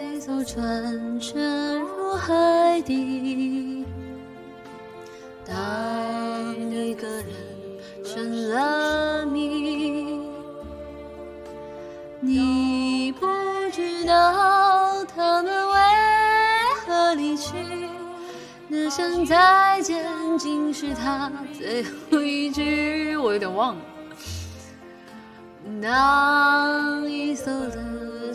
一艘船沉入海底。当一个人成了谜，你不知道他们为何离去。那声再见，竟是他最后一句。我有点忘了。当一艘的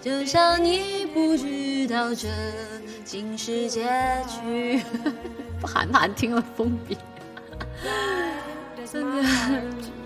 就像你不知道这竟是结局。韩寒听了封闭。真的。